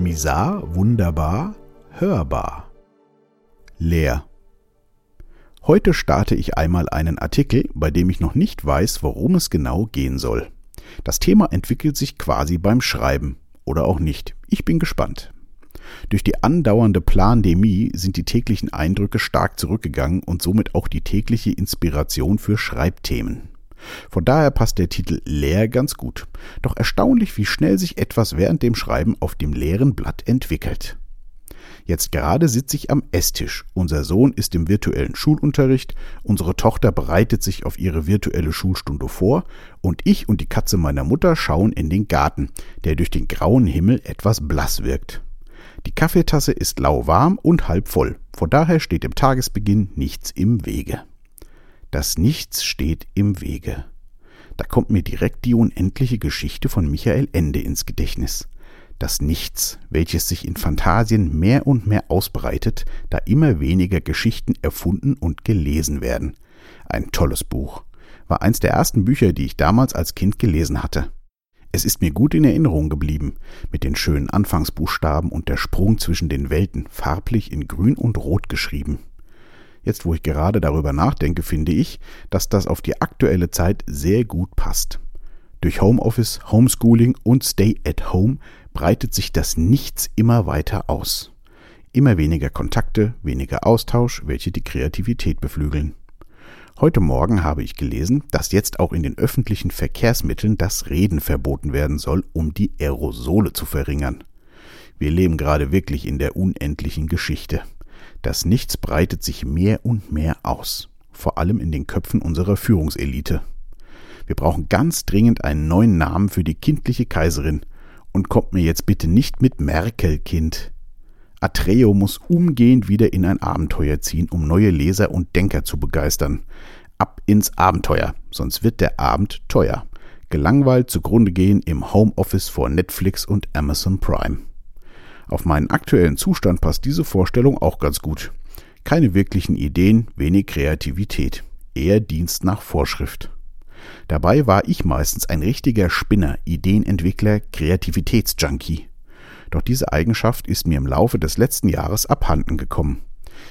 Misar, wunderbar, hörbar. Leer. Heute starte ich einmal einen Artikel, bei dem ich noch nicht weiß, worum es genau gehen soll. Das Thema entwickelt sich quasi beim Schreiben. Oder auch nicht. Ich bin gespannt. Durch die andauernde Plandemie sind die täglichen Eindrücke stark zurückgegangen und somit auch die tägliche Inspiration für Schreibthemen. Von daher passt der Titel leer ganz gut. Doch erstaunlich, wie schnell sich etwas während dem Schreiben auf dem leeren Blatt entwickelt. Jetzt gerade sitze ich am Esstisch. Unser Sohn ist im virtuellen Schulunterricht, unsere Tochter bereitet sich auf ihre virtuelle Schulstunde vor und ich und die Katze meiner Mutter schauen in den Garten, der durch den grauen Himmel etwas blass wirkt. Die Kaffeetasse ist lauwarm und halb voll, von daher steht dem Tagesbeginn nichts im Wege. Das Nichts steht im Wege. Da kommt mir direkt die unendliche Geschichte von Michael Ende ins Gedächtnis. Das Nichts, welches sich in Phantasien mehr und mehr ausbreitet, da immer weniger Geschichten erfunden und gelesen werden. Ein tolles Buch. War eins der ersten Bücher, die ich damals als Kind gelesen hatte. Es ist mir gut in Erinnerung geblieben, mit den schönen Anfangsbuchstaben und der Sprung zwischen den Welten, farblich in Grün und Rot geschrieben. Jetzt, wo ich gerade darüber nachdenke, finde ich, dass das auf die aktuelle Zeit sehr gut passt. Durch Homeoffice, Homeschooling und Stay at Home breitet sich das Nichts immer weiter aus. Immer weniger Kontakte, weniger Austausch, welche die Kreativität beflügeln. Heute Morgen habe ich gelesen, dass jetzt auch in den öffentlichen Verkehrsmitteln das Reden verboten werden soll, um die Aerosole zu verringern. Wir leben gerade wirklich in der unendlichen Geschichte. Das Nichts breitet sich mehr und mehr aus, vor allem in den Köpfen unserer Führungselite. Wir brauchen ganz dringend einen neuen Namen für die kindliche Kaiserin. Und kommt mir jetzt bitte nicht mit Merkel-Kind. Atreo muss umgehend wieder in ein Abenteuer ziehen, um neue Leser und Denker zu begeistern. Ab ins Abenteuer, sonst wird der Abend teuer. Gelangweilt zugrunde gehen im Homeoffice vor Netflix und Amazon Prime. Auf meinen aktuellen Zustand passt diese Vorstellung auch ganz gut. Keine wirklichen Ideen, wenig Kreativität, eher Dienst nach Vorschrift. Dabei war ich meistens ein richtiger Spinner, Ideenentwickler, Kreativitätsjunkie. Doch diese Eigenschaft ist mir im Laufe des letzten Jahres abhanden gekommen.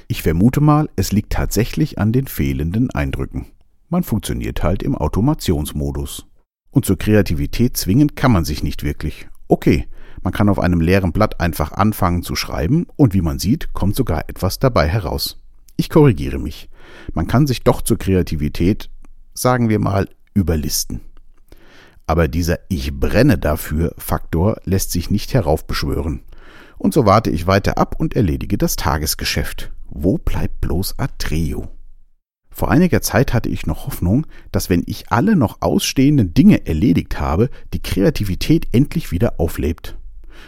Ich vermute mal, es liegt tatsächlich an den fehlenden Eindrücken. Man funktioniert halt im Automationsmodus. Und zur Kreativität zwingen kann man sich nicht wirklich. Okay, man kann auf einem leeren Blatt einfach anfangen zu schreiben und wie man sieht, kommt sogar etwas dabei heraus. Ich korrigiere mich. Man kann sich doch zur Kreativität, sagen wir mal, überlisten. Aber dieser Ich brenne dafür Faktor lässt sich nicht heraufbeschwören. Und so warte ich weiter ab und erledige das Tagesgeschäft. Wo bleibt bloß Atreo? Vor einiger Zeit hatte ich noch Hoffnung, dass wenn ich alle noch ausstehenden Dinge erledigt habe, die Kreativität endlich wieder auflebt.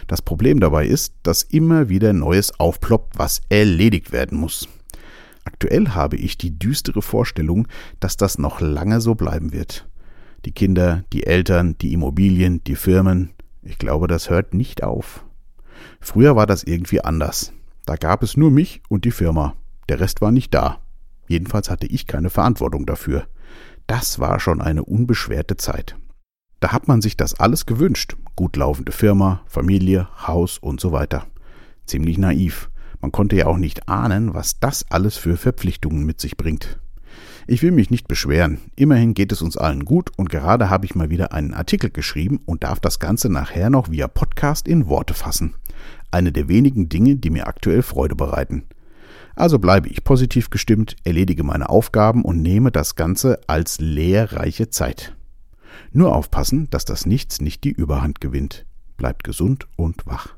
Das Problem dabei ist, dass immer wieder Neues aufploppt, was erledigt werden muss. Aktuell habe ich die düstere Vorstellung, dass das noch lange so bleiben wird. Die Kinder, die Eltern, die Immobilien, die Firmen, ich glaube, das hört nicht auf. Früher war das irgendwie anders. Da gab es nur mich und die Firma. Der Rest war nicht da. Jedenfalls hatte ich keine Verantwortung dafür. Das war schon eine unbeschwerte Zeit. Da hat man sich das alles gewünscht. Gut laufende Firma, Familie, Haus und so weiter. Ziemlich naiv. Man konnte ja auch nicht ahnen, was das alles für Verpflichtungen mit sich bringt. Ich will mich nicht beschweren. Immerhin geht es uns allen gut und gerade habe ich mal wieder einen Artikel geschrieben und darf das Ganze nachher noch via Podcast in Worte fassen. Eine der wenigen Dinge, die mir aktuell Freude bereiten. Also bleibe ich positiv gestimmt, erledige meine Aufgaben und nehme das Ganze als lehrreiche Zeit. Nur aufpassen, dass das Nichts nicht die Überhand gewinnt. Bleibt gesund und wach.